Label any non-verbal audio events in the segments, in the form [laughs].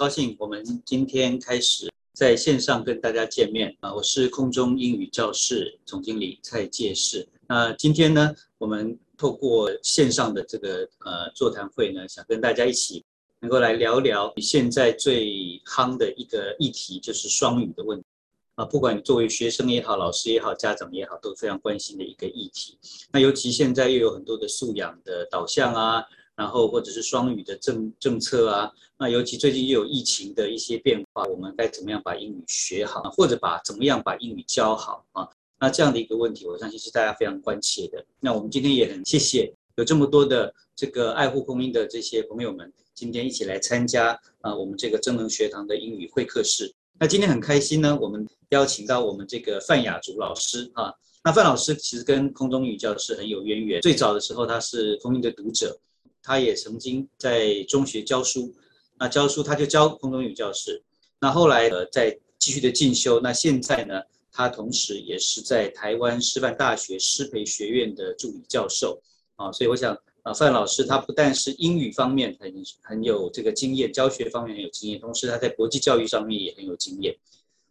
高兴我们今天开始在线上跟大家见面啊！我是空中英语教室总经理蔡介士。那今天呢，我们透过线上的这个呃座谈会呢，想跟大家一起能够来聊聊现在最夯的一个议题，就是双语的问题啊。不管你作为学生也好，老师也好，家长也好，都非常关心的一个议题。那尤其现在又有很多的素养的导向啊。然后或者是双语的政政策啊，那尤其最近又有疫情的一些变化，我们该怎么样把英语学好，或者把怎么样把英语教好啊？那这样的一个问题，我相信是大家非常关切的。那我们今天也很谢谢有这么多的这个爱护空音的这些朋友们，今天一起来参加啊我们这个真能学堂的英语会客室。那今天很开心呢，我们邀请到我们这个范雅竹老师啊。那范老师其实跟空中语教室很有渊源，最早的时候他是空音的读者。他也曾经在中学教书，那教书他就教空中语教室，那后来呃在继续的进修，那现在呢，他同时也是在台湾师范大学师培学院的助理教授。啊，所以我想啊范老师他不但是英语方面很很有这个经验，教学方面很有经验，同时他在国际教育上面也很有经验，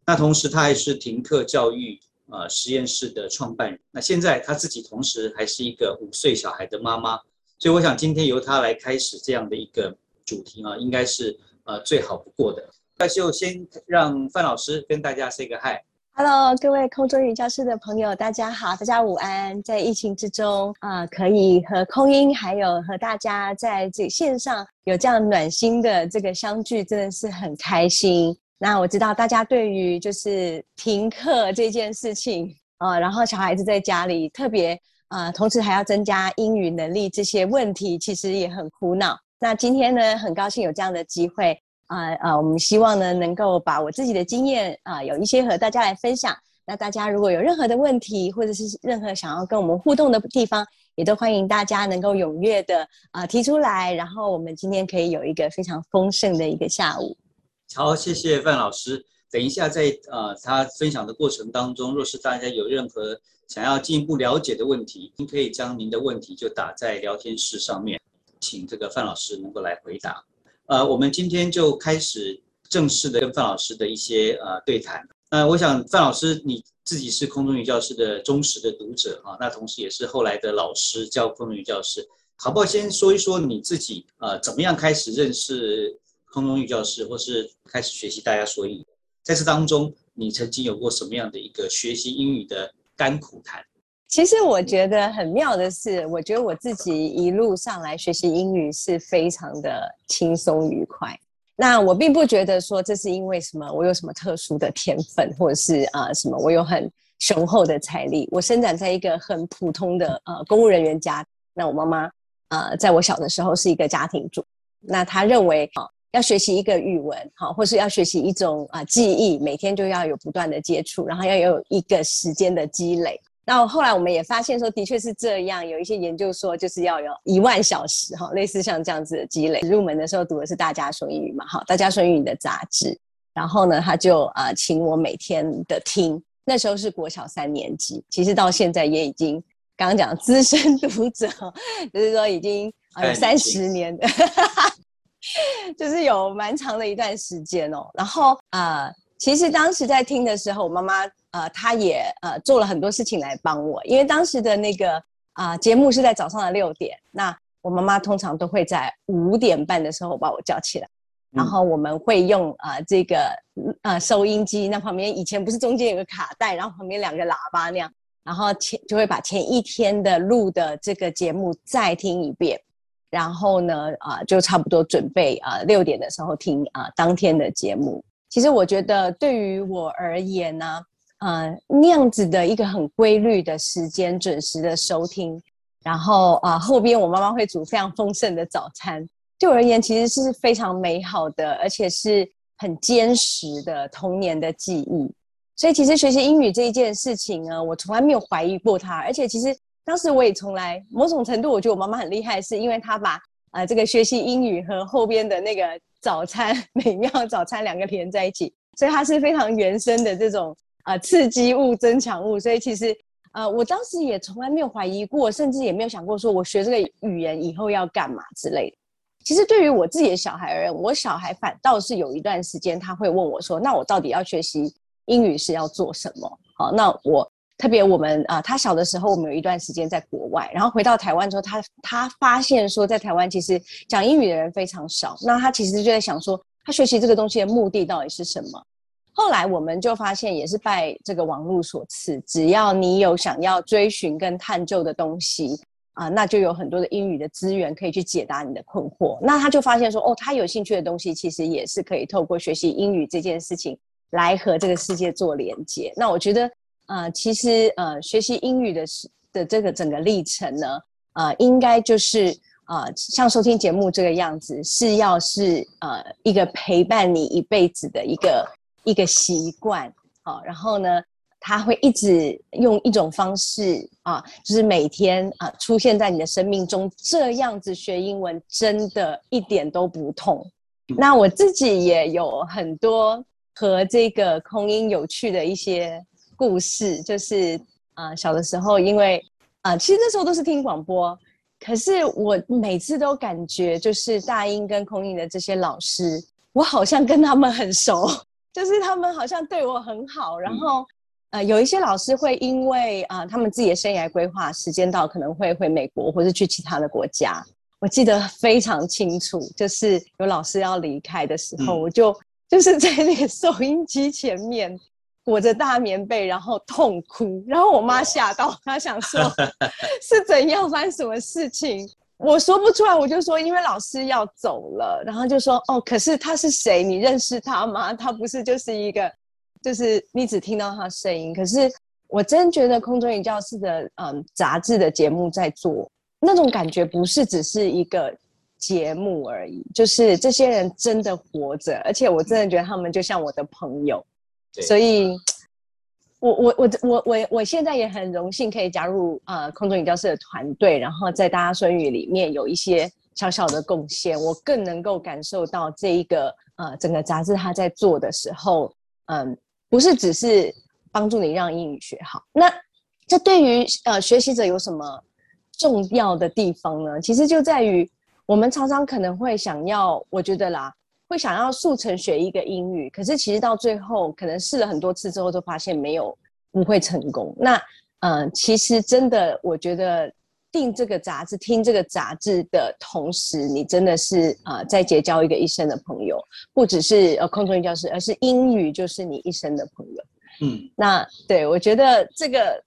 那同时他还是停课教育呃实验室的创办人，那现在他自己同时还是一个五岁小孩的妈妈。所以我想今天由他来开始这样的一个主题啊，应该是呃最好不过的。那就先让范老师跟大家 say 个 hi。Hello，各位空中语教室的朋友，大家好，大家午安。在疫情之中啊，可以和空音还有和大家在这线上有这样暖心的这个相聚，真的是很开心。那我知道大家对于就是停课这件事情啊，然后小孩子在家里特别。啊，同时还要增加英语能力，这些问题其实也很苦恼。那今天呢，很高兴有这样的机会啊啊，我们希望呢能够把我自己的经验啊，有一些和大家来分享。那大家如果有任何的问题，或者是任何想要跟我们互动的地方，也都欢迎大家能够踊跃的啊提出来。然后我们今天可以有一个非常丰盛的一个下午。好，谢谢范老师。等一下，在呃他分享的过程当中，若是大家有任何想要进一步了解的问题，您可以将您的问题就打在聊天室上面，请这个范老师能够来回答。呃，我们今天就开始正式的跟范老师的一些呃对谈。那我想范老师你自己是空中语教室的忠实的读者啊，那同时也是后来的老师教空中语教室，好不好？先说一说你自己呃怎么样开始认识空中语教室，或是开始学习大家说英语？在这当中，你曾经有过什么样的一个学习英语的甘苦谈？其实我觉得很妙的是，我觉得我自己一路上来学习英语是非常的轻松愉快。那我并不觉得说这是因为什么，我有什么特殊的天分，或者是啊什么，我有很雄厚的财力。我生长在一个很普通的呃公务人员家，那我妈妈呃在我小的时候是一个家庭主，那她认为啊。要学习一个语文，好，或是要学习一种啊记忆，每天就要有不断的接触，然后要有一个时间的积累。那后来我们也发现说，的确是这样，有一些研究说，就是要有一万小时，哈，类似像这样子的积累。入门的时候读的是大家说英语嘛，哈，大家说英语的杂志，然后呢，他就啊请我每天的听，那时候是国小三年级，其实到现在也已经刚刚讲资深 [laughs] 读者，就是说已经啊有三十年的。[laughs] [laughs] 就是有蛮长的一段时间哦，然后啊，其实当时在听的时候，我妈妈呃，她也呃做了很多事情来帮我，因为当时的那个啊节目是在早上的六点，那我妈妈通常都会在五点半的时候把我叫起来，然后我们会用啊这个呃收音机，那旁边以前不是中间有个卡带，然后旁边两个喇叭那样，然后前就会把前一天的录的这个节目再听一遍。然后呢，啊，就差不多准备啊，六点的时候听啊当天的节目。其实我觉得对于我而言呢，呃，那样子的一个很规律的时间，准时的收听，然后啊后边我妈妈会煮非常丰盛的早餐，对我而言其实是非常美好的，而且是很坚实的童年的记忆。所以其实学习英语这一件事情呢，我从来没有怀疑过它，而且其实。当时我也从来某种程度，我觉得我妈妈很厉害，是因为她把呃这个学习英语和后边的那个早餐 [laughs] 美妙早餐两个连在一起，所以它是非常原生的这种呃刺激物、增强物。所以其实呃我当时也从来没有怀疑过，甚至也没有想过说我学这个语言以后要干嘛之类的。其实对于我自己的小孩而言，我小孩反倒是有一段时间他会问我说：“那我到底要学习英语是要做什么？”好，那我特别我们啊，他小的时候我们有一段时间在国外，然后回到台湾之后，他他发现说在台湾其实讲英语的人非常少，那他其实就在想说，他学习这个东西的目的到底是什么？后来我们就发现，也是拜这个网络所赐，只要你有想要追寻跟探究的东西。啊，那就有很多的英语的资源可以去解答你的困惑。那他就发现说，哦，他有兴趣的东西，其实也是可以透过学习英语这件事情来和这个世界做连接。那我觉得，呃，其实呃，学习英语的的这个整个历程呢，呃，应该就是呃，像收听节目这个样子，是要是呃一个陪伴你一辈子的一个一个习惯。好，然后呢？他会一直用一种方式啊，就是每天啊出现在你的生命中，这样子学英文真的一点都不痛。那我自己也有很多和这个空音有趣的一些故事，就是啊小的时候，因为啊其实那时候都是听广播，可是我每次都感觉就是大英跟空英的这些老师，我好像跟他们很熟，就是他们好像对我很好，然后。呃，有一些老师会因为啊，他们自己的生涯规划时间到，可能会回美国或者去其他的国家。我记得非常清楚，就是有老师要离开的时候，我就就是在那个 [laughs] 收音机前面裹着大棉被，然后痛哭。然后我妈吓到，她想说 [laughs] 是怎样发生什么事情，我说不出来。我就说因为老师要走了，然后就说哦，可是他是谁？你认识他吗？他不是就是一个。就是你只听到他声音，可是我真觉得空中语教室的嗯杂志的节目在做那种感觉，不是只是一个节目而已，就是这些人真的活着，而且我真的觉得他们就像我的朋友，所以，我我我我我我现在也很荣幸可以加入呃空中语教室的团队，然后在大家双语里面有一些小小的贡献，我更能够感受到这一个呃整个杂志它在做的时候，嗯。不是只是帮助你让英语学好，那这对于呃学习者有什么重要的地方呢？其实就在于我们常常可能会想要，我觉得啦，会想要速成学一个英语，可是其实到最后可能试了很多次之后，都发现没有不会成功。那嗯，其实真的，我觉得。订这个杂志，听这个杂志的同时，你真的是啊，在结交一个一生的朋友，不只是呃空中英教师，而是英语就是你一生的朋友。嗯，那对我觉得这个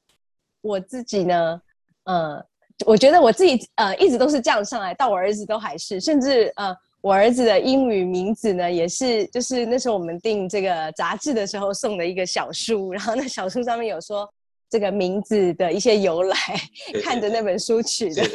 我自己呢，呃，我觉得我自己呃一直都是这样上来，到我儿子都还是，甚至呃我儿子的英语名字呢，也是就是那时候我们订这个杂志的时候送的一个小书，然后那小书上面有说。这个名字的一些由来，看着那本书取的，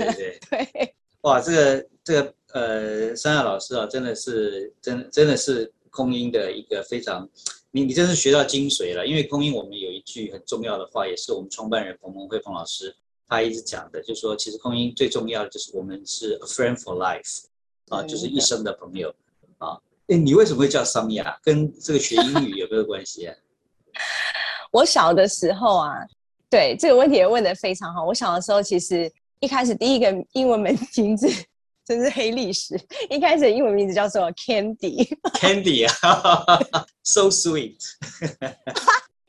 对 [laughs] [laughs] 哇，这个这个呃，三亚老师啊，真的是真真的是空音的一个非常，你你真是学到精髓了。因为空音我们有一句很重要的话，也是我们创办人冯蒙慧冯老师他一直讲的，就是说其实空音最重要的就是我们是 a friend for life，啊，就是一生的朋友啊。哎，你为什么会叫桑雅？跟这个学英语有没有关系啊？[laughs] 我小的时候啊。对这个问题也问得非常好。我小的时候，其实一开始第一个英文名字 [laughs] 真是黑历史。一开始英文名字叫做 Candy，Candy 啊，[laughs] so sweet。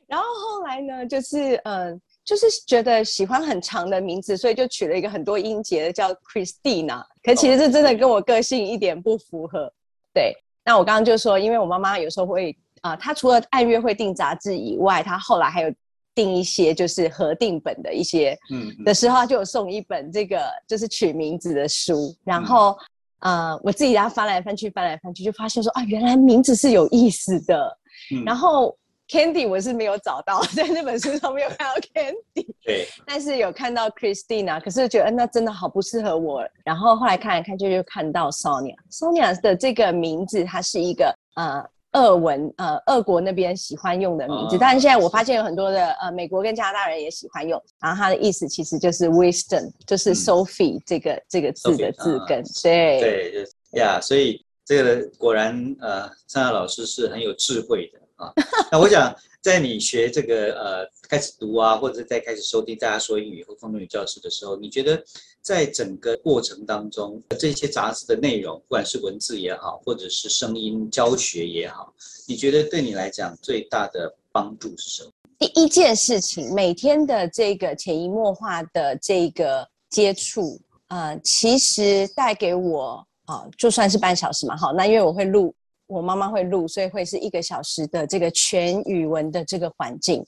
然后后来呢，就是嗯，就是觉得喜欢很长的名字，所以就取了一个很多音节的叫 Christina。可其实这真的跟我个性一点不符合。对，那我刚刚就说，因为我妈妈有时候会啊，她除了爱乐会订杂志以外，她后来还有。订一些就是核定本的一些，嗯，的时候就有送一本这个就是取名字的书，然后呃，我自己然后翻来翻去翻来翻去，就发现说啊，原来名字是有意思的。然后 Candy 我是没有找到，[laughs] 在那本书上没有看到 [laughs] Candy，对，但是有看到 Christina，可是觉得那真的好不适合我。然后后来看来看去就看到 Sonia，Sonia 的这个名字它是一个呃。俄文，呃，俄国那边喜欢用的名字，但是现在我发现有很多的，呃，美国跟加拿大人也喜欢用。然后它的意思其实就是 wisdom，就是 Sophie 这个这个字的字根。对对，就是呀，所以这个果然，呃，张亚老师是很有智慧的啊。[laughs] 那我想，在你学这个呃开始读啊，或者在开始收听大家说英语和风中语教室的时候，你觉得在整个过程当中，这些杂志的内容，不管是文字也好，或者是声音教学也好，你觉得对你来讲最大的帮助是什么？第一件事情，每天的这个潜移默化的这个接触，呃，其实带给我啊，就算是半小时嘛，好，那因为我会录。我妈妈会录，所以会是一个小时的这个全语文的这个环境，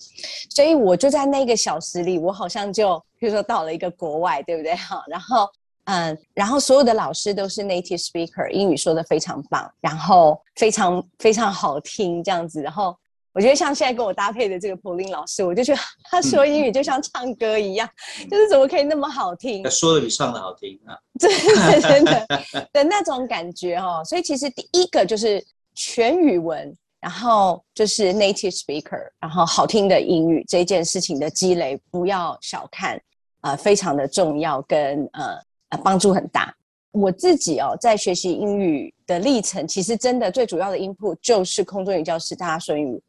所以我就在那个小时里，我好像就比如说到了一个国外，对不对？哈，[laughs] 然后嗯，然后所有的老师都是 native speaker，英语说的非常棒，然后非常非常好听这样子，然后。我觉得像现在跟我搭配的这个普林老师，我就觉得 [laughs] 他说英语就像唱歌一样，就是怎么可以那么好听？说的比唱的好听啊！真的真的的那种感觉哦。所以其实第一个就是全语文，然后就是 native speaker，然后好听的英语这件事情的积累，不要小看啊，非常的重要，跟呃呃帮助很大。我自己哦，在学习英语的历程，其实真的最主要的 input 就是空中语教室大家说英语。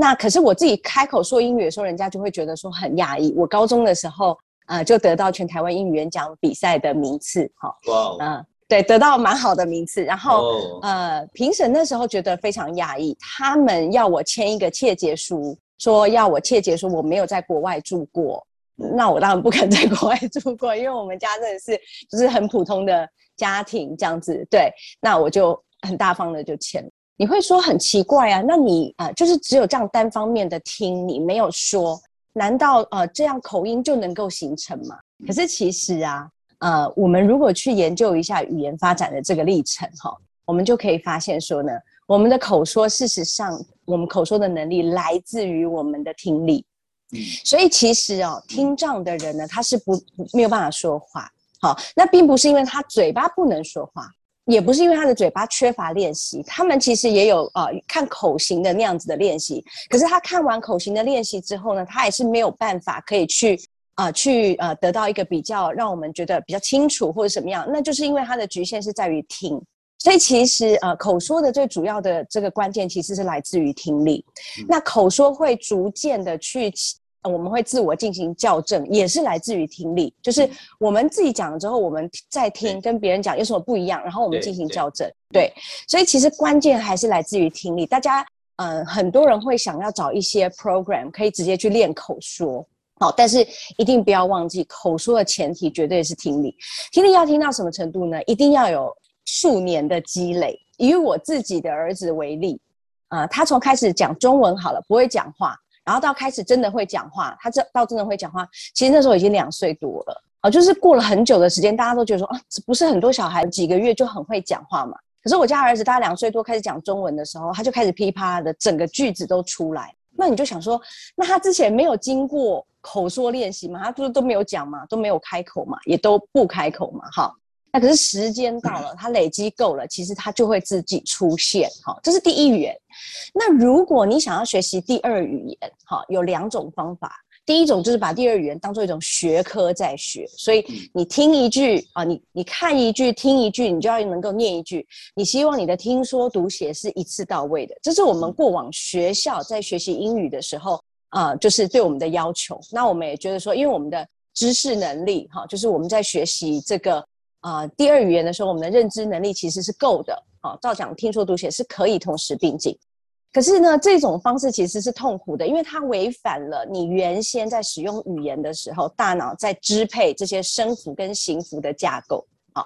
那可是我自己开口说英语的时候，人家就会觉得说很讶异。我高中的时候，呃，就得到全台湾英语演讲比赛的名次，哈，哇，嗯，对，得到蛮好的名次。然后，呃，评审那时候觉得非常讶异，他们要我签一个切结书，说要我切结说我没有在国外住过。那我当然不肯在国外住过，因为我们家真的是就是很普通的家庭这样子。对，那我就很大方的就签。你会说很奇怪啊？那你啊，就是只有这样单方面的听，你没有说，难道呃这样口音就能够形成吗？可是其实啊，呃，我们如果去研究一下语言发展的这个历程哈，我们就可以发现说呢，我们的口说事实上，我们口说的能力来自于我们的听力。嗯，所以其实哦，听障的人呢，他是不没有办法说话。好，那并不是因为他嘴巴不能说话。也不是因为他的嘴巴缺乏练习，他们其实也有呃看口型的那样子的练习。可是他看完口型的练习之后呢，他也是没有办法可以去啊去呃得到一个比较让我们觉得比较清楚或者什么样。那就是因为他的局限是在于听，所以其实呃口说的最主要的这个关键其实是来自于听力。那口说会逐渐的去。我们会自我进行校正，也是来自于听力，就是我们自己讲了之后，我们在听跟别人讲有什么不一样，然后我们进行校正。对，所以其实关键还是来自于听力。大家，嗯，很多人会想要找一些 program 可以直接去练口说，好，但是一定不要忘记，口说的前提绝对是听力。听力要听到什么程度呢？一定要有数年的积累。以我自己的儿子为例，啊，他从开始讲中文好了，不会讲话。然后到开始真的会讲话，他这到真的会讲话，其实那时候已经两岁多了啊，就是过了很久的时间，大家都觉得说啊，不是很多小孩几个月就很会讲话嘛。可是我家儿子大概两岁多开始讲中文的时候，他就开始噼啪的整个句子都出来。那你就想说，那他之前没有经过口说练习嘛？他不是都没有讲嘛，都没有开口嘛，也都不开口嘛，哈。那可是时间到了，它累积够了，其实它就会自己出现。哈，这是第一语言。那如果你想要学习第二语言，哈，有两种方法。第一种就是把第二语言当做一种学科在学，所以你听一句啊，你你看一句，听一句，你就要能够念一句。你希望你的听说读写是一次到位的，这是我们过往学校在学习英语的时候啊，就是对我们的要求。那我们也觉得说，因为我们的知识能力哈，就是我们在学习这个。啊，第二语言的时候，我们的认知能力其实是够的。哦，照讲听说读写是可以同时并进。可是呢，这种方式其实是痛苦的，因为它违反了你原先在使用语言的时候，大脑在支配这些声符跟形符的架构。啊，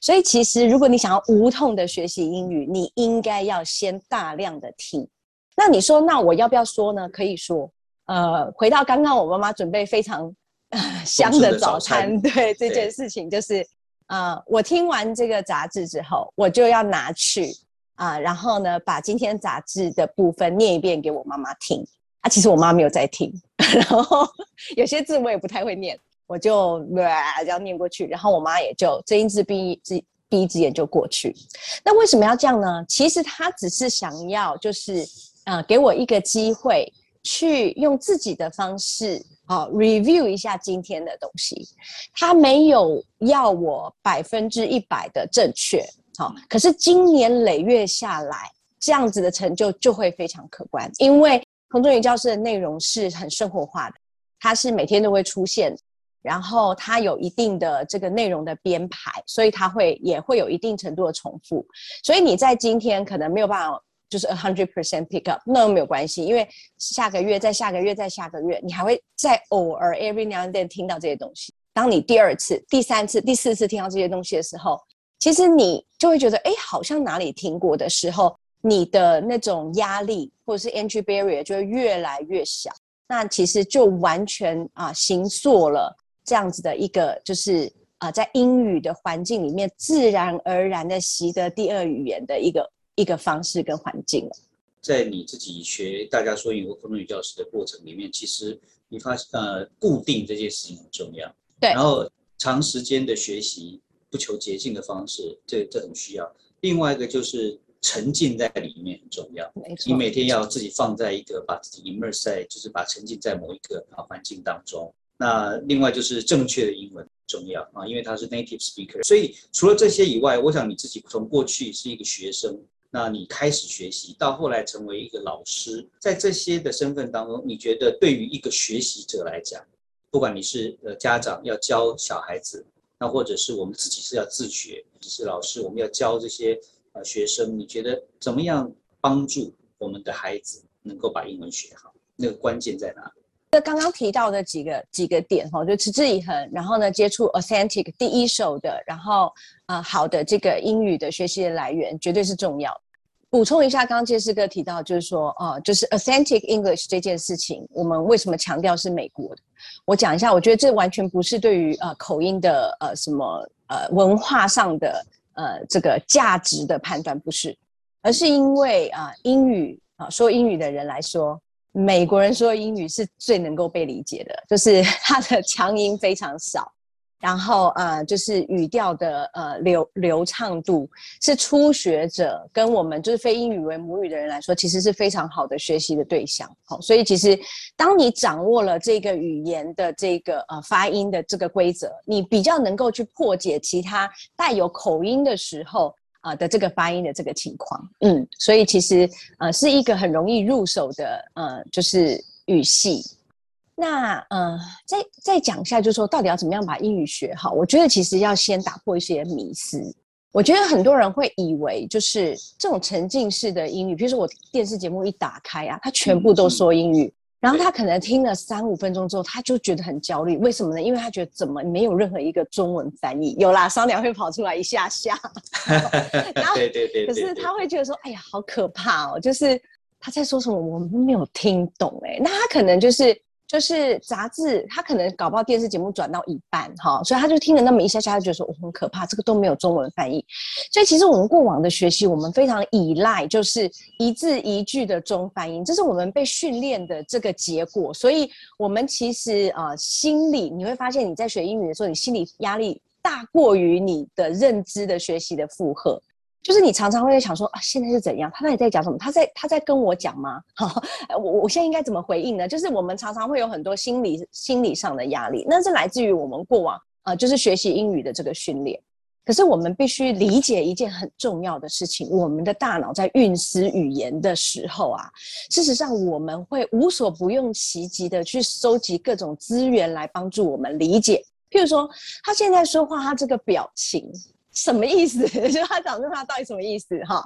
所以其实如果你想要无痛的学习英语，你应该要先大量的听。那你说，那我要不要说呢？可以说。呃，回到刚刚我妈妈准备非常 [laughs] 香的早餐，对这件事情就是。啊，我听完这个杂志之后，我就要拿去啊，然后呢，把今天杂志的部分念一遍给我妈妈听。啊，其实我妈没有在听，[laughs] 然后有些字我也不太会念，我就这样念过去，然后我妈也就睁一只闭一只闭一只眼就过去。那为什么要这样呢？其实她只是想要，就是啊，给我一个机会去用自己的方式。啊，review 一下今天的东西，他没有要我百分之一百的正确，好，可是今年累月下来，这样子的成就就会非常可观，因为空中语教师的内容是很生活化的，它是每天都会出现，然后它有一定的这个内容的编排，所以它会也会有一定程度的重复。所以你在今天可能没有办法就是 a hundred percent pick up，那没有关系，因为下个月、再下个月、再下个月，你还会在偶尔 every now and then 听到这些东西。当你第二次、第三次、第四次听到这些东西的时候，其实你就会觉得，哎，好像哪里听过的时候，你的那种压力或者是 entry barrier 就会越来越小。那其实就完全啊，形塑了这样子的一个，就是啊，在英语的环境里面，自然而然的习得第二语言的一个一个方式跟环境了。在你自己学大家说英语或空中语教师的过程里面，其实你发现呃，固定这件事情很重要。对，然后长时间的学习，不求捷径的方式，这这很需要。另外一个就是沉浸在里面很重要。你每天要自己放在一个，把自己 immerse 在，就是把沉浸在某一个啊环境当中。那另外就是正确的英文重要啊，因为他是 native speaker。所以除了这些以外，我想你自己从过去是一个学生，那你开始学习，到后来成为一个老师，在这些的身份当中，你觉得对于一个学习者来讲？不管你是呃家长要教小孩子，那或者是我们自己是要自学，你是老师，我们要教这些呃学生，你觉得怎么样帮助我们的孩子能够把英文学好？那个关键在哪里？那刚刚提到的几个几个点哈，就持之以恒，然后呢接触 authentic 第一手的，然后呃好的这个英语的学习的来源，绝对是重要。补充一下，刚刚杰斯哥提到，就是说，呃，就是 authentic English 这件事情，我们为什么强调是美国的？我讲一下，我觉得这完全不是对于呃口音的呃什么呃文化上的呃这个价值的判断，不是，而是因为啊英语啊说英语的人来说，美国人说英语是最能够被理解的，就是 [laughs] 它的强音非常少。然后呃，就是语调的呃流流畅度，是初学者跟我们就是非英语为母语的人来说，其实是非常好的学习的对象。好，所以其实当你掌握了这个语言的这个呃发音的这个规则，你比较能够去破解其他带有口音的时候啊的这个发音的这个情况。嗯，所以其实呃是一个很容易入手的呃就是语系。那呃，再再讲一下，就是说到底要怎么样把英语学好？我觉得其实要先打破一些迷思。我觉得很多人会以为，就是这种沉浸式的英语，比如说我电视节目一打开啊，它全部都说英语，然后他可能听了三五分钟之后，他就觉得很焦虑。为什么呢？因为他觉得怎么没有任何一个中文翻译？有啦，商量会跑出来一下下。[laughs] 对对对。可是他会觉得说，哎呀，好可怕哦！就是他在说什么，我们没有听懂。哎，那他可能就是。就是杂志，他可能搞不好电视节目转到一半哈，所以他就听了那么一下下，他觉得说我很可怕，这个都没有中文翻译。所以其实我们过往的学习，我们非常依赖就是一字一句的中翻译，这是我们被训练的这个结果。所以我们其实啊，心里你会发现你在学英语的时候，你心理压力大过于你的认知的学习的负荷。就是你常常会想说啊，现在是怎样？他那里在讲什么？他在他在跟我讲吗？[laughs] 好，我我现在应该怎么回应呢？就是我们常常会有很多心理心理上的压力，那是来自于我们过往啊，就是学习英语的这个训练。可是我们必须理解一件很重要的事情：我们的大脑在运思语言的时候啊，事实上我们会无所不用其极的去收集各种资源来帮助我们理解。譬如说，他现在说话，他这个表情。什么意思？[laughs] 就他讲这话到底什么意思？哈，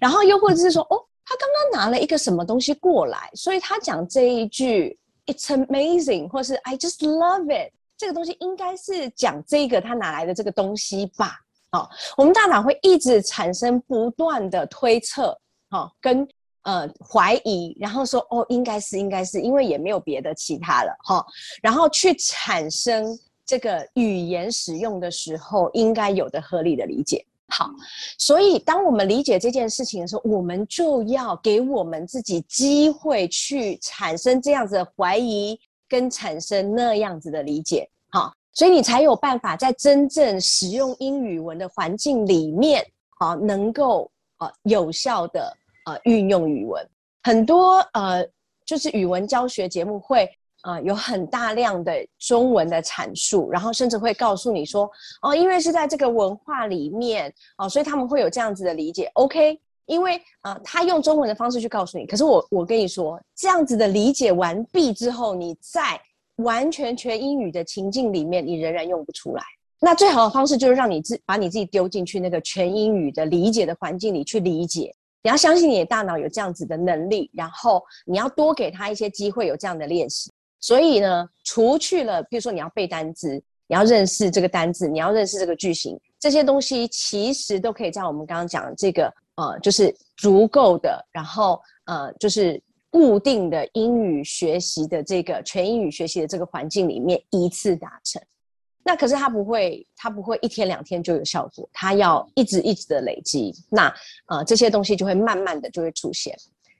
然后又或者是说，哦，他刚刚拿了一个什么东西过来，所以他讲这一句 "It's amazing" 或是 "I just love it"，这个东西应该是讲这个他拿来的这个东西吧？好，我们大脑会一直产生不断的推测，好，跟呃怀疑，然后说，哦，应该是，应该是，因为也没有别的其他了，哈，然后去产生。这个语言使用的时候应该有的合理的理解。好，所以当我们理解这件事情的时候，我们就要给我们自己机会去产生这样子的怀疑，跟产生那样子的理解。好，所以你才有办法在真正使用英语文的环境里面，好，能够呃有效的呃运用语文。很多呃就是语文教学节目会。啊，有很大量的中文的阐述，然后甚至会告诉你说，哦，因为是在这个文化里面，哦，所以他们会有这样子的理解。OK，因为啊，他用中文的方式去告诉你。可是我我跟你说，这样子的理解完毕之后，你在完全全英语的情境里面，你仍然用不出来。那最好的方式就是让你自把你自己丢进去那个全英语的理解的环境里去理解。你要相信你的大脑有这样子的能力，然后你要多给他一些机会有这样的练习。所以呢，除去了，比如说你要背单词，你要认识这个单字，你要认识这个句型，这些东西其实都可以在我们刚刚讲这个呃，就是足够的，然后呃，就是固定的英语学习的这个全英语学习的这个环境里面一次达成。那可是它不会，它不会一天两天就有效果，它要一直一直的累积。那呃，这些东西就会慢慢的就会出现。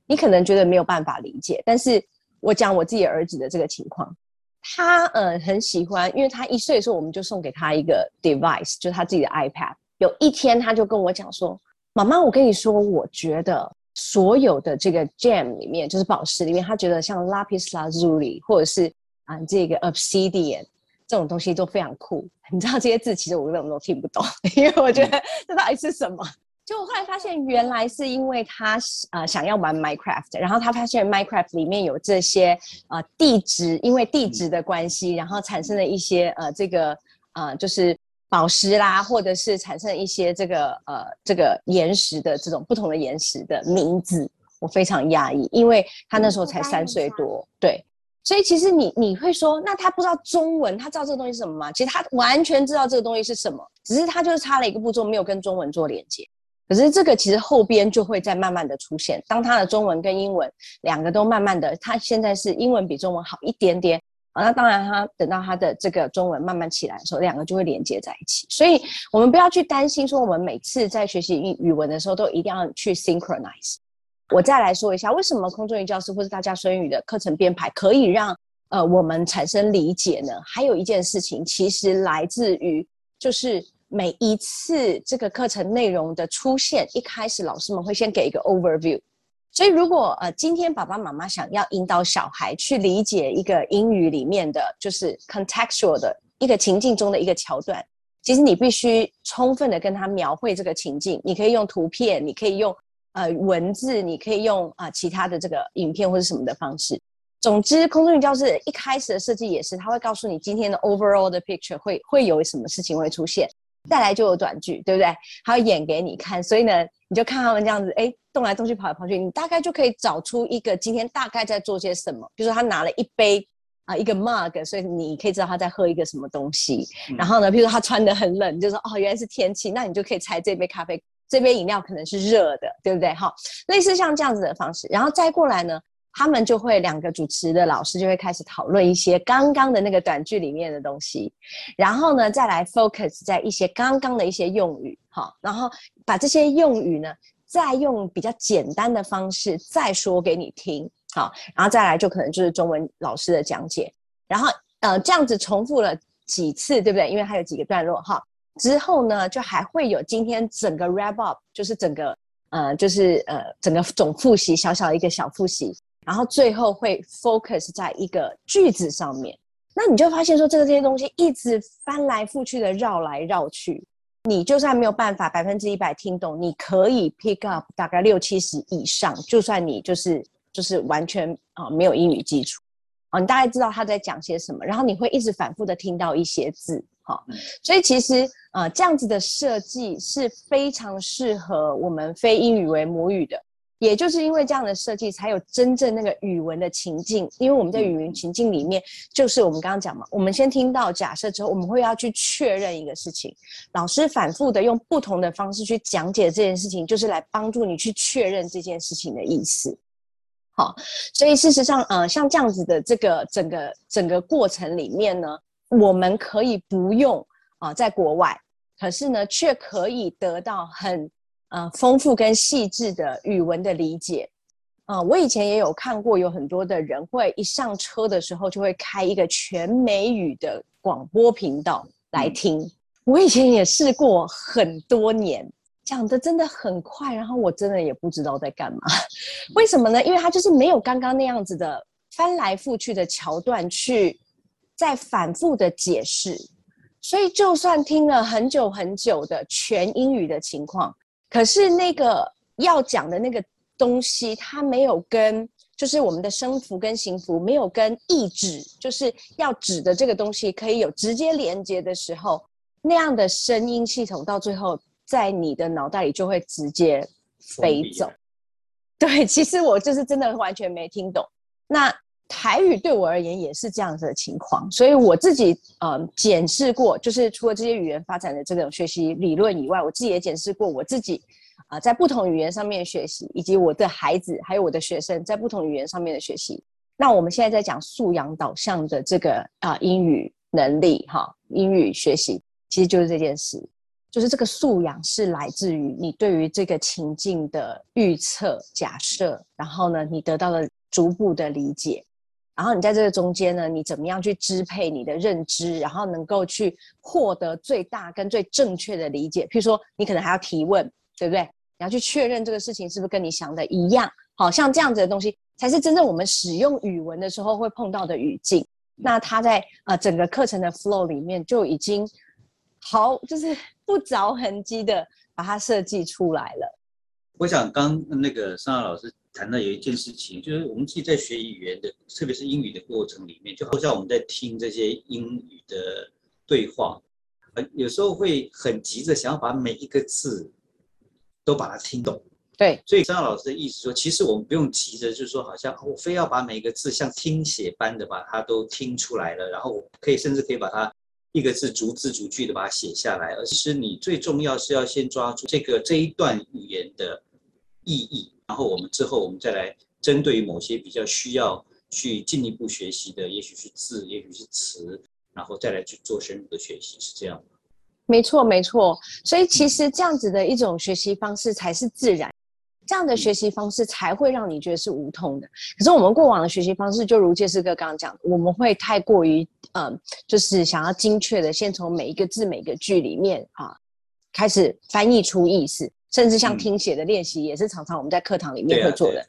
你可能觉得没有办法理解，但是。我讲我自己儿子的这个情况，他呃很喜欢，因为他一岁的时候我们就送给他一个 device，就是他自己的 iPad。有一天他就跟我讲说：“妈妈，我跟你说，我觉得所有的这个 gem 里面，就是宝石里面，他觉得像 lapis lazuli 或者是啊这个 obsidian 这种东西都非常酷。你知道这些字其实我根本都听不懂，[laughs] 因为我觉得这到底是什么？”就我后来发现，原来是因为他呃想要玩 Minecraft，然后他发现 Minecraft 里面有这些呃地质，因为地质的关系，然后产生了一些呃这个呃就是宝石啦，或者是产生一些这个呃这个岩石的这种不同的岩石的名字，我非常讶异，因为他那时候才三岁多，对，所以其实你你会说，那他不知道中文，他知道这个东西是什么吗？其实他完全知道这个东西是什么，只是他就是差了一个步骤，没有跟中文做连接。可是这个其实后边就会再慢慢的出现，当他的中文跟英文两个都慢慢的，他现在是英文比中文好一点点啊，那当然他等到他的这个中文慢慢起来的时候，两个就会连接在一起。所以我们不要去担心说我们每次在学习语语文的时候都一定要去 synchronize。我再来说一下为什么空中语教师或是大家双语的课程编排可以让呃我们产生理解呢？还有一件事情其实来自于就是。每一次这个课程内容的出现，一开始老师们会先给一个 overview。所以，如果呃今天爸爸妈妈想要引导小孩去理解一个英语里面的就是 contextual 的一个情境中的一个桥段，其实你必须充分的跟他描绘这个情境。你可以用图片，你可以用呃文字，你可以用啊其他的这个影片或者什么的方式。总之，空中语教室一开始的设计也是，他会告诉你今天的 overall 的 picture 会会有什么事情会出现。再来就有短剧，对不对？还要演给你看，所以呢，你就看他们这样子，哎，动来动去，跑来跑去，你大概就可以找出一个今天大概在做些什么。比如说他拿了一杯啊，一个 mug，所以你可以知道他在喝一个什么东西。然后呢，比如说他穿的很冷，就说哦，原来是天气，那你就可以猜这杯咖啡、这杯饮料可能是热的，对不对？哈，类似像这样子的方式，然后再过来呢。他们就会两个主持的老师就会开始讨论一些刚刚的那个短剧里面的东西，然后呢再来 focus 在一些刚刚的一些用语，好，然后把这些用语呢再用比较简单的方式再说给你听，好，然后再来就可能就是中文老师的讲解，然后呃这样子重复了几次，对不对？因为它有几个段落。哈，之后呢就还会有今天整个 wrap up，就是整个呃就是呃整个总复习，小小一个小复习。然后最后会 focus 在一个句子上面，那你就发现说，这个这些东西一直翻来覆去的绕来绕去，你就算没有办法百分之一百听懂，你可以 pick up 大概六七十以上，就算你就是就是完全啊没有英语基础啊，你大概知道他在讲些什么，然后你会一直反复的听到一些字，哈，所以其实呃这样子的设计是非常适合我们非英语为母语的。也就是因为这样的设计，才有真正那个语文的情境。因为我们在语文情境里面，就是我们刚刚讲嘛，我们先听到假设之后，我们会要去确认一个事情。老师反复的用不同的方式去讲解这件事情，就是来帮助你去确认这件事情的意思。好，所以事实上，呃，像这样子的这个整个整个过程里面呢，我们可以不用啊，在国外，可是呢，却可以得到很。呃，丰富跟细致的语文的理解，啊，我以前也有看过，有很多的人会一上车的时候就会开一个全美语的广播频道来听。我以前也试过很多年，讲的真的很快，然后我真的也不知道在干嘛。[laughs] 为什么呢？因为它就是没有刚刚那样子的翻来覆去的桥段去再反复的解释，所以就算听了很久很久的全英语的情况。可是那个要讲的那个东西，它没有跟就是我们的生符跟形符没有跟意指，就是要指的这个东西可以有直接连接的时候，那样的声音系统到最后在你的脑袋里就会直接飞走。对，其实我就是真的完全没听懂。那台语对我而言也是这样子的情况，所以我自己呃检视过，就是除了这些语言发展的这种学习理论以外，我自己也检视过我自己啊在不同语言上面学习，以及我的孩子还有我的学生在不同语言上面的学习。那我们现在在讲素养导向的这个啊英语能力哈，英语学习其实就是这件事，就是这个素养是来自于你对于这个情境的预测假设，然后呢你得到了逐步的理解。然后你在这个中间呢，你怎么样去支配你的认知，然后能够去获得最大跟最正确的理解？譬如说，你可能还要提问，对不对？你要去确认这个事情是不是跟你想的一样？好像这样子的东西，才是真正我们使用语文的时候会碰到的语境。那它在呃整个课程的 flow 里面就已经好，就是 [laughs] 不着痕迹的把它设计出来了。我想刚那个尚老师。谈到有一件事情，就是我们自己在学语言的，特别是英语的过程里面，就好像我们在听这些英语的对话，呃，有时候会很急着想要把每一个字都把它听懂。对，所以张老师的意思说，其实我们不用急着，就是说好像我非要把每一个字像听写般的把它都听出来了，然后我可以甚至可以把它一个字逐字逐句的把它写下来，而其实你最重要是要先抓住这个这一段语言的意义。然后我们之后，我们再来针对于某些比较需要去进一步学习的，也许是字，也许是词，然后再来去做深入的学习，是这样没错，没错。所以其实这样子的一种学习方式才是自然，这样的学习方式才会让你觉得是无痛的。可是我们过往的学习方式，就如介师哥刚刚讲，我们会太过于嗯，就是想要精确的，先从每一个字、每个句里面啊，开始翻译出意思。甚至像听写的练习，也是常常我们在课堂里面会做的。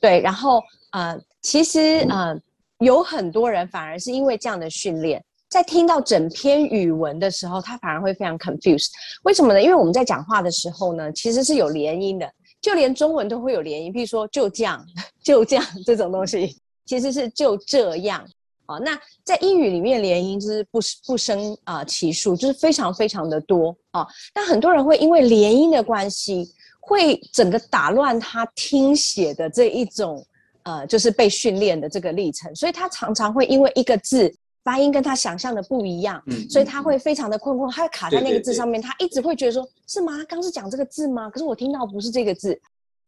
对，然后呃，其实呃，有很多人反而是因为这样的训练，在听到整篇语文的时候，他反而会非常 confused。为什么呢？因为我们在讲话的时候呢，其实是有连音的，就连中文都会有连音。比如说“就这样”“ [laughs] 就这样”这种东西，其实是“就这样”。啊，那在英语里面连音就是不不生啊其数，就是非常非常的多啊。那很多人会因为连音的关系，会整个打乱他听写的这一种呃，就是被训练的这个历程。所以他常常会因为一个字发音跟他想象的不一样，所以他会非常的困惑，他会卡在那个字上面，他一直会觉得说，是吗？刚是讲这个字吗？可是我听到不是这个字，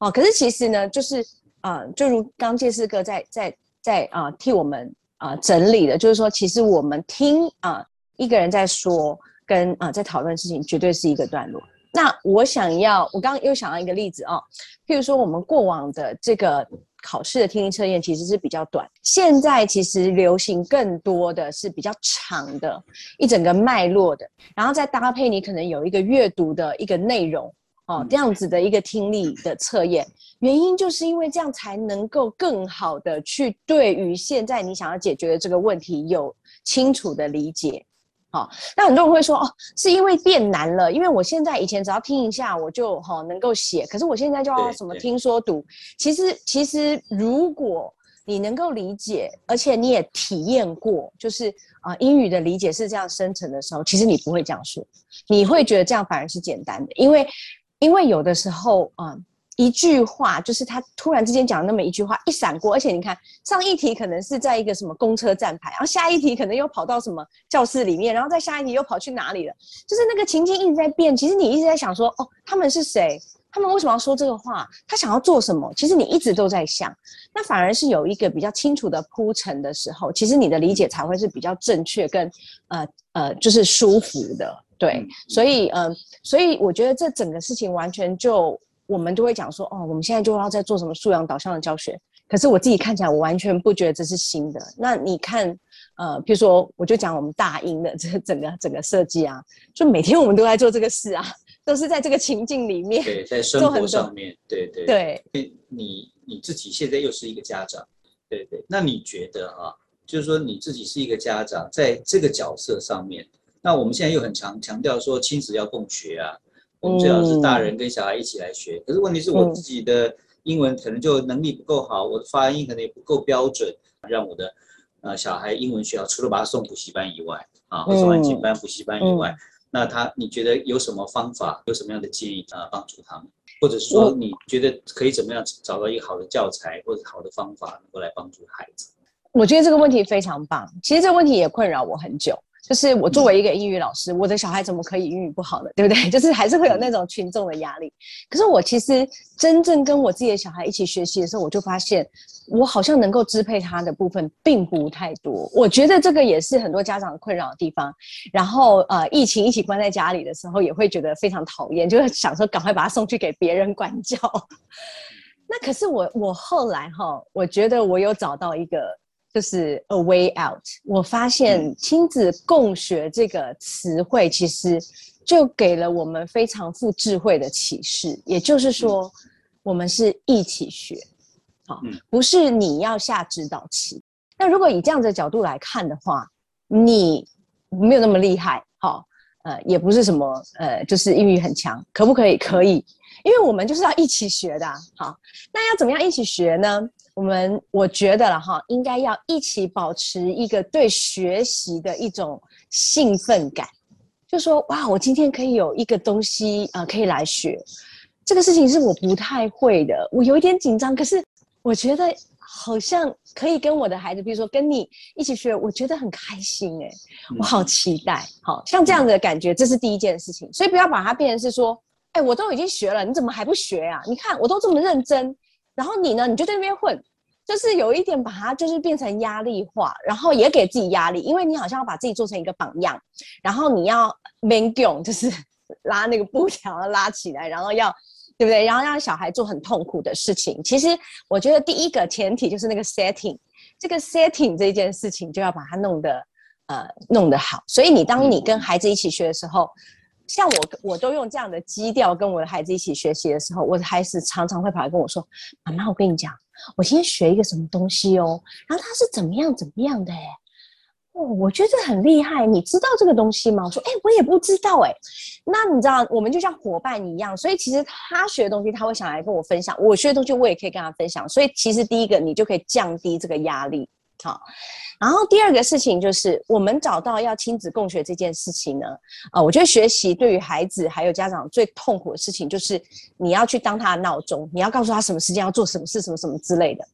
哦，可是其实呢，就是呃，就如刚介师哥在在在啊替我们。啊，整理的，就是说，其实我们听啊，一个人在说，跟啊在讨论事情，绝对是一个段落。那我想要，我刚刚又想到一个例子啊，譬如说，我们过往的这个考试的听力测验其实是比较短，现在其实流行更多的是比较长的，一整个脉络的，然后再搭配你可能有一个阅读的一个内容。哦，这样子的一个听力的测验，原因就是因为这样才能够更好的去对于现在你想要解决的这个问题有清楚的理解。好，那很多人会说，哦，是因为变难了，因为我现在以前只要听一下我就哈能够写，可是我现在就要什么听说读。其实，其实如果你能够理解，而且你也体验过，就是啊英语的理解是这样生成的时候，其实你不会这样说，你会觉得这样反而是简单的，因为。因为有的时候，嗯，一句话就是他突然之间讲那么一句话，一闪过，而且你看上一题可能是在一个什么公车站牌，然后下一题可能又跑到什么教室里面，然后再下一题又跑去哪里了，就是那个情境一直在变。其实你一直在想说，哦，他们是谁？他们为什么要说这个话？他想要做什么？其实你一直都在想，那反而是有一个比较清楚的铺陈的时候，其实你的理解才会是比较正确跟呃呃，就是舒服的。对，所以嗯，所以我觉得这整个事情完全就我们都会讲说，哦，我们现在就要在做什么素养导向的教学。可是我自己看起来，我完全不觉得这是新的。那你看，呃，比如说，我就讲我们大英的这整个整个设计啊，就每天我们都在做这个事啊，都是在这个情境里面，对，在生活上面，对对对。你你自己现在又是一个家长，对对，那你觉得啊，就是说你自己是一个家长，在这个角色上面。那我们现在又很强强调说亲子要共学啊，我们最好是大人跟小孩一起来学。可是问题是我自己的英文可能就能力不够好，我的发音可能也不够标准，让我的呃小孩英文学校除了把他送补习班以外，啊，送完进班补习班以外，那他你觉得有什么方法，有什么样的建议啊，帮助他们？或者说你觉得可以怎么样找到一个好的教材或者好的方法，能够来帮助孩子？我觉得这个问题非常棒。其实这个问题也困扰我很久。就是我作为一个英语老师，我的小孩怎么可以英语不好呢？对不对？[laughs] 就是还是会有那种群众的压力。可是我其实真正跟我自己的小孩一起学习的时候，我就发现我好像能够支配他的部分并不太多。我觉得这个也是很多家长困扰的地方。然后呃，疫情一起关在家里的时候，也会觉得非常讨厌，就是想说赶快把他送去给别人管教。[laughs] 那可是我我后来哈，我觉得我有找到一个。就是 a way out。我发现亲子共学这个词汇，其实就给了我们非常富智慧的启示。也就是说，我们是一起学，好，不是你要下指导棋。那如果以这样的角度来看的话，你没有那么厉害，好，呃，也不是什么呃，就是英语很强，可不可以？可以，因为我们就是要一起学的。好，那要怎么样一起学呢？我们我觉得了哈，应该要一起保持一个对学习的一种兴奋感，就说哇，我今天可以有一个东西啊，可以来学，这个事情是我不太会的，我有一点紧张，可是我觉得好像可以跟我的孩子，比如说跟你一起学，我觉得很开心哎，我好期待，好像这样的感觉，这是第一件事情，所以不要把它变成是说，哎，我都已经学了，你怎么还不学啊？你看我都这么认真。然后你呢？你就在那边混，就是有一点把它就是变成压力化，然后也给自己压力，因为你好像要把自己做成一个榜样，然后你要 man gun，就是 [laughs] 拉那个布条拉起来，然后要对不对？然后让小孩做很痛苦的事情。其实我觉得第一个前提就是那个 setting，这个 setting 这件事情就要把它弄得呃弄得好。所以你当你跟孩子一起学的时候。像我，我都用这样的基调跟我的孩子一起学习的时候，我的孩子常常会跑来跟我说：“妈妈，我跟你讲，我今天学一个什么东西哦，然后他是怎么样怎么样的，哎，哦，我觉得很厉害，你知道这个东西吗？”我说：“哎，我也不知道，哎，那你知道，我们就像伙伴一样，所以其实他学的东西他会想来跟我分享，我学的东西我也可以跟他分享，所以其实第一个你就可以降低这个压力。”好，然后第二个事情就是，我们找到要亲子共学这件事情呢，啊，我觉得学习对于孩子还有家长最痛苦的事情，就是你要去当他的闹钟，你要告诉他什么时间要做什么事，什么什么之类的。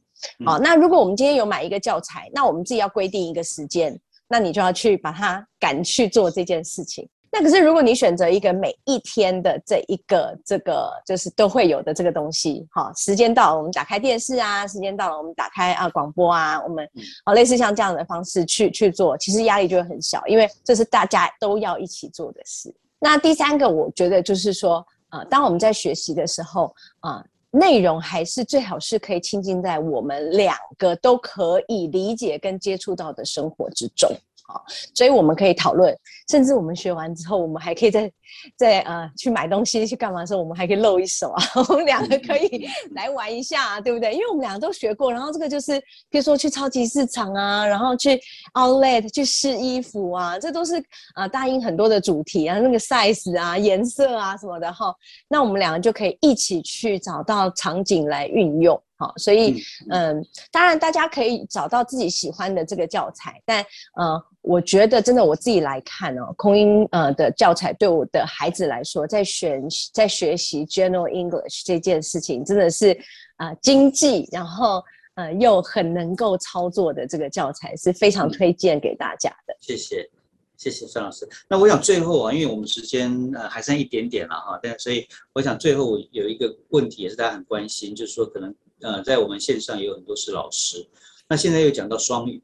好，那如果我们今天有买一个教材，那我们自己要规定一个时间，那你就要去把它赶去做这件事情。那可是，如果你选择一个每一天的这一个这个就是都会有的这个东西，哈，时间到了我们打开电视啊，时间到了我们打开啊广播啊，我们哦类似像这样的方式去去做，其实压力就会很小，因为这是大家都要一起做的事。那第三个，我觉得就是说，呃，当我们在学习的时候啊，内容还是最好是可以亲近在我们两个都可以理解跟接触到的生活之中。好，所以我们可以讨论，甚至我们学完之后，我们还可以在在呃去买东西去干嘛的时候，我们还可以露一手啊，[laughs] 我们两个可以 [laughs] 来玩一下，对不对？因为我们两个都学过，然后这个就是，比如说去超级市场啊，然后去 Outlet 去试衣服啊，这都是啊大英很多的主题啊，那个 size 啊、颜色啊什么的哈，那我们两个就可以一起去找到场景来运用。好，所以嗯，当然大家可以找到自己喜欢的这个教材，但呃，我觉得真的我自己来看哦，空音呃的教材对我的孩子来说，在选在学习 General English 这件事情，真的是啊经济，然后呃又很能够操作的这个教材是非常推荐给大家的。谢谢，谢谢孙老师。那我想最后啊，因为我们时间呃还剩一点点了哈，但所以我想最后有一个问题也是大家很关心，就是说可能。呃，在我们线上也有很多是老师，那现在又讲到双语，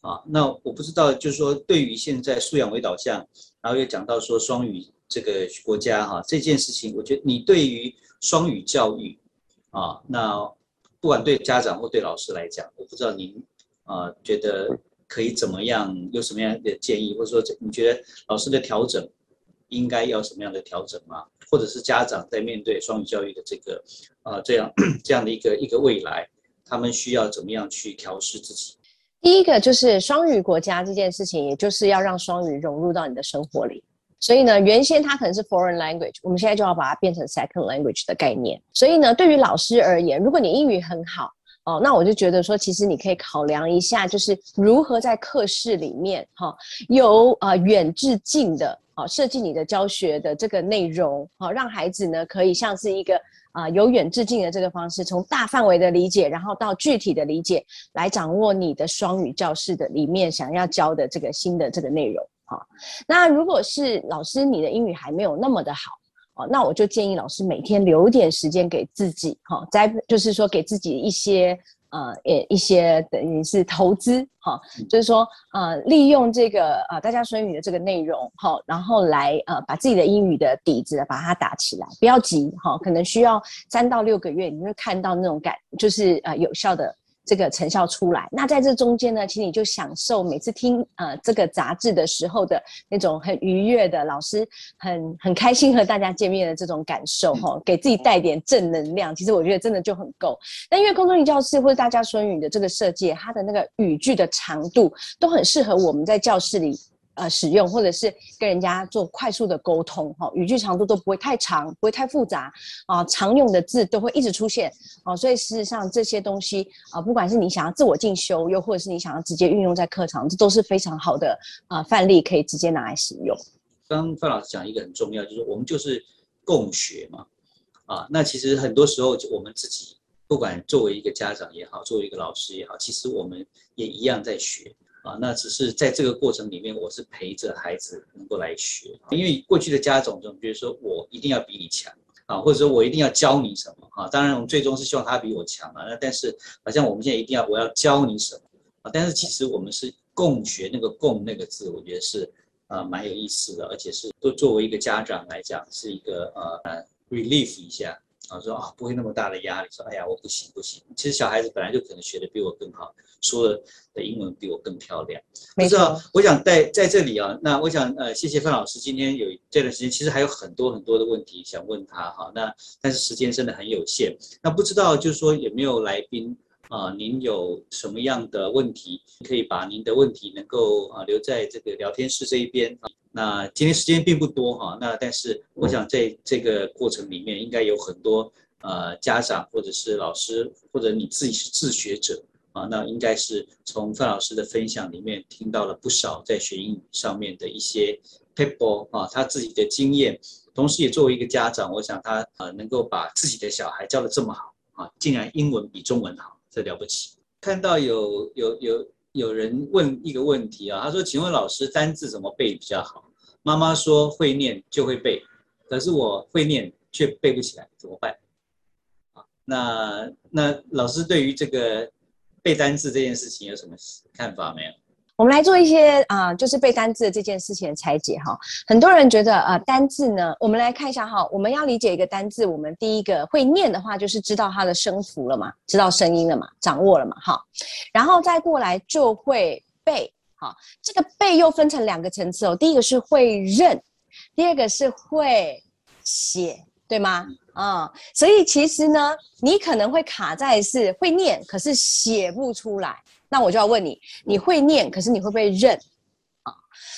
啊，那我不知道，就是说对于现在素养为导向，然后又讲到说双语这个国家哈这件事情，我觉得你对于双语教育，啊，那不管对家长或对老师来讲，我不知道您啊觉得可以怎么样，有什么样的建议，或者说你觉得老师的调整应该要什么样的调整吗？或者是家长在面对双语教育的这个，啊，这样这样的一个一个未来，他们需要怎么样去调试自己？第一个就是双语国家这件事情，也就是要让双语融入到你的生活里。所以呢，原先它可能是 foreign language，我们现在就要把它变成 second language 的概念。所以呢，对于老师而言，如果你英语很好哦，那我就觉得说，其实你可以考量一下，就是如何在课室里面哈，由呃远至近的。好，设计你的教学的这个内容，好，让孩子呢可以像是一个啊由远至近的这个方式，从大范围的理解，然后到具体的理解，来掌握你的双语教室的里面想要教的这个新的这个内容。好，那如果是老师你的英语还没有那么的好，哦，那我就建议老师每天留点时间给自己，哈，在就是说给自己一些。呃，也一些等于是投资哈，就是说呃，利用这个呃大家说英语的这个内容哈，然后来呃把自己的英语的底子把它打起来，不要急哈，可能需要三到六个月，你会看到那种感，就是呃有效的。这个成效出来，那在这中间呢，其实你就享受每次听呃这个杂志的时候的那种很愉悦的老师很很开心和大家见面的这种感受哈，给自己带点正能量，其实我觉得真的就很够。那因为空中语教室或者大家说语的这个设计，它的那个语句的长度都很适合我们在教室里。呃，使用或者是跟人家做快速的沟通，哈，语句长度都不会太长，不会太复杂，啊，常用的字都会一直出现，哦，所以事实上这些东西啊，不管是你想要自我进修，又或者是你想要直接运用在课堂，这都是非常好的啊范例，可以直接拿来使用。刚范老师讲一个很重要，就是我们就是共学嘛，啊，那其实很多时候我们自己不管作为一个家长也好，作为一个老师也好，其实我们也一样在学。啊，那只是在这个过程里面，我是陪着孩子能够来学，因为过去的家长总觉得说我一定要比你强啊，或者说我一定要教你什么啊。当然，我们最终是希望他比我强啊。那但是好像我们现在一定要我要教你什么啊？但是其实我们是共学，那个共那个字，我觉得是啊蛮有意思的，而且是都作为一个家长来讲，是一个呃 relief 一下。啊，说啊，不会那么大的压力。说，哎呀，我不行不行。其实小孩子本来就可能学的比我更好，说的的英文比我更漂亮。没错，我想在在这里啊，那我想呃，谢谢范老师今天有这段时间，其实还有很多很多的问题想问他哈。那但是时间真的很有限。那不知道就是说有没有来宾啊？您有什么样的问题，可以把您的问题能够啊留在这个聊天室这一边啊。那今天时间并不多哈，那但是我想在这个过程里面，应该有很多呃家长或者是老师或者你自己是自学者啊，那应该是从范老师的分享里面听到了不少在学英语上面的一些 people 啊，他自己的经验，同时也作为一个家长，我想他呃能够把自己的小孩教的这么好啊，竟然英文比中文好，这了不起。看到有有有。有人问一个问题啊，他说：“请问老师，单字怎么背比较好？”妈妈说：“会念就会背，可是我会念却背不起来，怎么办？”啊，那那老师对于这个背单字这件事情有什么看法没有？我们来做一些啊，就是背单字的这件事情的拆解哈。很多人觉得啊，单字呢，我们来看一下哈。我们要理解一个单字，我们第一个会念的话，就是知道它的声符了嘛，知道声音了嘛，掌握了嘛，哈。然后再过来就会背，好。这个背又分成两个层次哦，第一个是会认，第二个是会写，对吗？啊，所以其实呢，你可能会卡在是会念，可是写不出来。那我就要问你，你会念，可是你会不会认啊？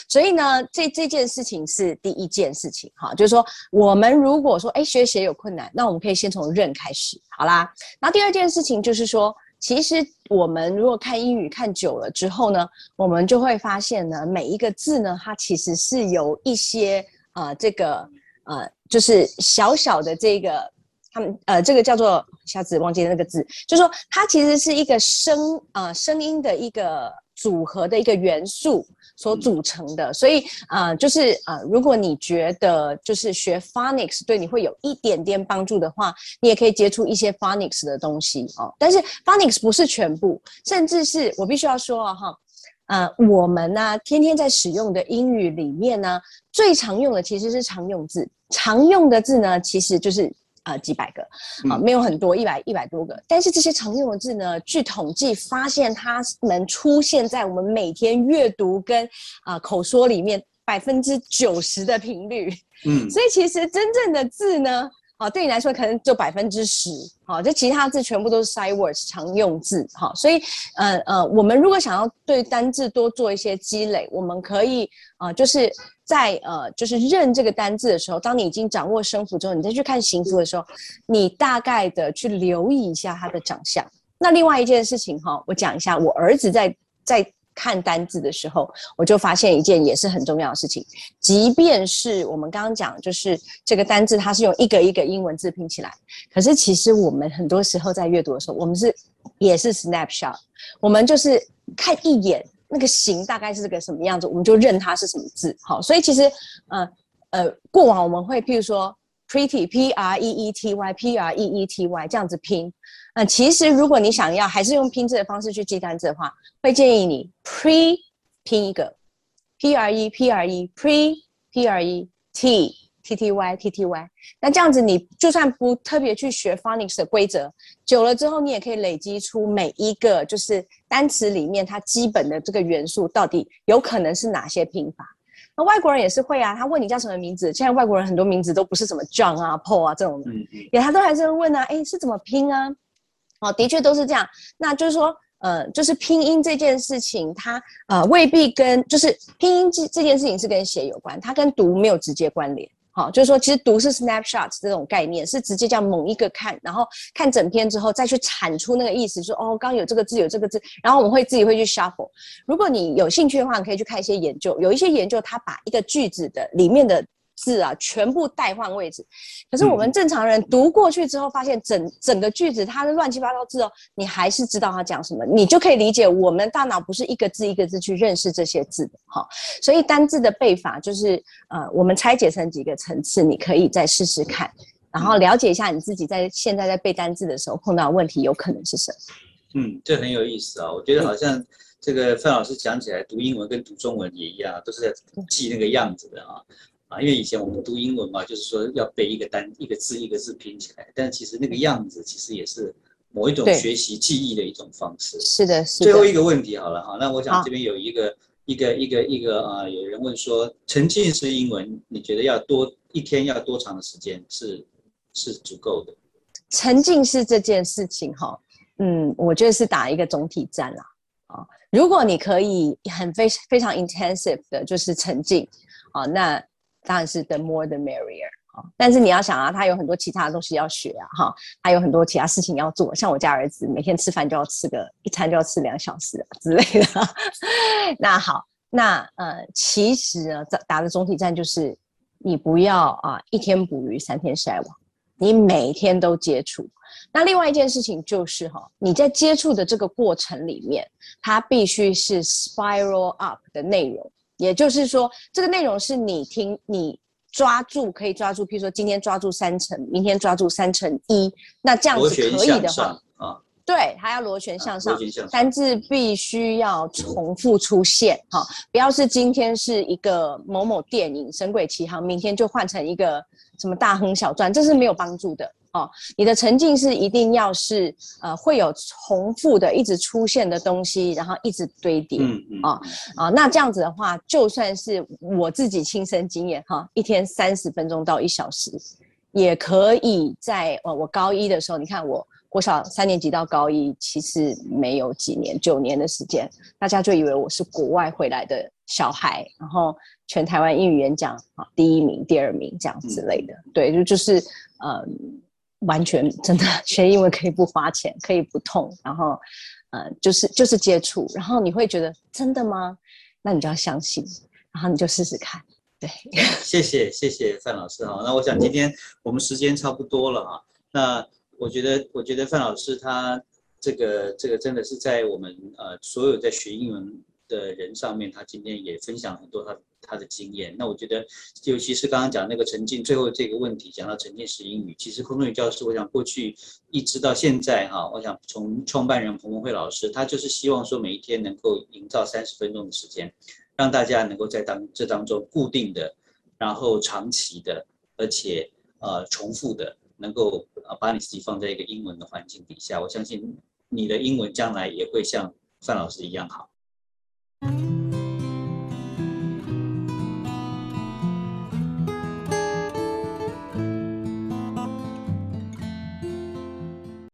所以呢，这这件事情是第一件事情哈，就是说，我们如果说哎学写有困难，那我们可以先从认开始，好啦。那第二件事情就是说，其实我们如果看英语看久了之后呢，我们就会发现呢，每一个字呢，它其实是有一些啊这个呃，就是小小的这个。他们呃，这个叫做下子忘记那个字，就是说它其实是一个声啊声音的一个组合的一个元素所组成的，所以呃就是呃如果你觉得就是学 phonics 对你会有一点点帮助的话，你也可以接触一些 phonics 的东西哦。但是 phonics 不是全部，甚至是我必须要说啊哈，呃我们呢天天在使用的英语里面呢，最常用的其实是常用字，常用的字呢其实就是。呃，几百个啊，没有很多，一百一百多个。但是这些常用的字呢，据统计发现，它们出现在我们每天阅读跟啊口说里面百分之九十的频率。嗯，所以其实真正的字呢，啊，对你来说可能就百分之十，好，这其他字全部都是 side words 常用字，好，所以，呃呃，我们如果想要对单字多做一些积累，我们可以，啊，就是在呃，就是认这个单字的时候，当你已经掌握声符之后，你再去看形符的时候，你大概的去留意一下它的长相。那另外一件事情哈，我讲一下，我儿子在在。看单字的时候，我就发现一件也是很重要的事情。即便是我们刚刚讲，就是这个单字它是用一个一个英文字拼起来，可是其实我们很多时候在阅读的时候，我们是也是 snapshot，我们就是看一眼那个形大概是个什么样子，我们就认它是什么字。好，所以其实呃呃，过往我们会譬如说 pretty p r e e t y p r e e t y 这样子拼。那其实，如果你想要还是用拼字的方式去记单字的话，会建议你 pre 拼一个 p r e p r e pre p r e t t t y t t y。那这样子，你就算不特别去学 phonics 的规则，久了之后，你也可以累积出每一个就是单词里面它基本的这个元素到底有可能是哪些拼法。那外国人也是会啊，他问你叫什么名字，现在外国人很多名字都不是什么 John 啊 Paul 啊这种的，也他都还是会问啊，哎，是怎么拼啊？哦，的确都是这样。那就是说，呃，就是拼音这件事情，它呃未必跟就是拼音这这件事情是跟写有关，它跟读没有直接关联。好，就是说，其实读是 snapshot 这种概念，是直接叫猛一个看，然后看整篇之后再去产出那个意思，说哦，刚有这个字，有这个字，然后我们会自己会去 shuffle。如果你有兴趣的话，你可以去看一些研究，有一些研究，它把一个句子的里面的。字啊，全部代换位置。可是我们正常人读过去之后，发现整整个句子它是乱七八糟字哦，你还是知道它讲什么，你就可以理解我们大脑不是一个字一个字去认识这些字的哈。所以单字的背法就是呃，我们拆解成几个层次，你可以再试试看，然后了解一下你自己在现在在背单字的时候碰到的问题有可能是什么。嗯，这很有意思啊，我觉得好像这个范老师讲起来，读英文跟读中文也一样，都是在记那个样子的啊。啊，因为以前我们读英文嘛，就是说要背一个单一个字一个字拼起来，但其实那个样子其实也是某一种学习记忆的一种方式。是的，是的。最后一个问题好了哈，那我想这边有一个一个一个一个啊，有人问说沉浸式英文，你觉得要多一天要多长的时间是是足够的？沉浸式这件事情哈，嗯，我觉得是打一个总体战啦。啊，如果你可以很非非常 intensive 的就是沉浸啊，那当然是 the more the merrier 啊，但是你要想啊，他有很多其他的东西要学啊，哈，还有很多其他事情要做。像我家儿子每天吃饭就要吃个一餐就要吃两小时之类的。[laughs] 那好，那呃，其实呢，打打的总体战就是你不要啊，一天捕鱼三天晒网，你每天都接触。那另外一件事情就是哈，你在接触的这个过程里面，它必须是 spiral up 的内容。也就是说，这个内容是你听、你抓住，可以抓住。譬如说，今天抓住三成，明天抓住三成一，那这样子可以的话，啊，对，还要螺旋向上，单字必须要重复出现，哈，不要是今天是一个某某电影《神鬼奇航》，明天就换成一个什么大亨小传，这是没有帮助的。哦，你的沉浸是一定要是呃会有重复的一直出现的东西，然后一直堆叠啊啊，那这样子的话，就算是我自己亲身经验哈，一天三十分钟到一小时，也可以在呃我高一的时候，你看我国小三年级到高一，其实没有几年，九年的时间，大家就以为我是国外回来的小孩，然后全台湾英语演讲啊第一名、第二名这样之类的，对，就就是嗯。完全真的 [laughs] 学英文可以不花钱，可以不痛，然后，呃，就是就是接触，然后你会觉得真的吗？那你就要相信，然后你就试试看。对，[laughs] 谢谢谢谢范老师哈。那我想今天我们时间差不多了哈。那我觉得我觉得范老师他这个这个真的是在我们呃所有在学英文。的人上面，他今天也分享很多他他的经验。那我觉得，尤其是刚刚讲那个沉浸，最后这个问题讲到沉浸式英语，其实空中语教师，我想过去一直到现在哈，我想从创办人彭文慧老师，他就是希望说每一天能够营造三十分钟的时间，让大家能够在当这当中固定的，然后长期的，而且呃重复的，能够呃把你自己放在一个英文的环境底下，我相信你的英文将来也会像范老师一样好。Thank you.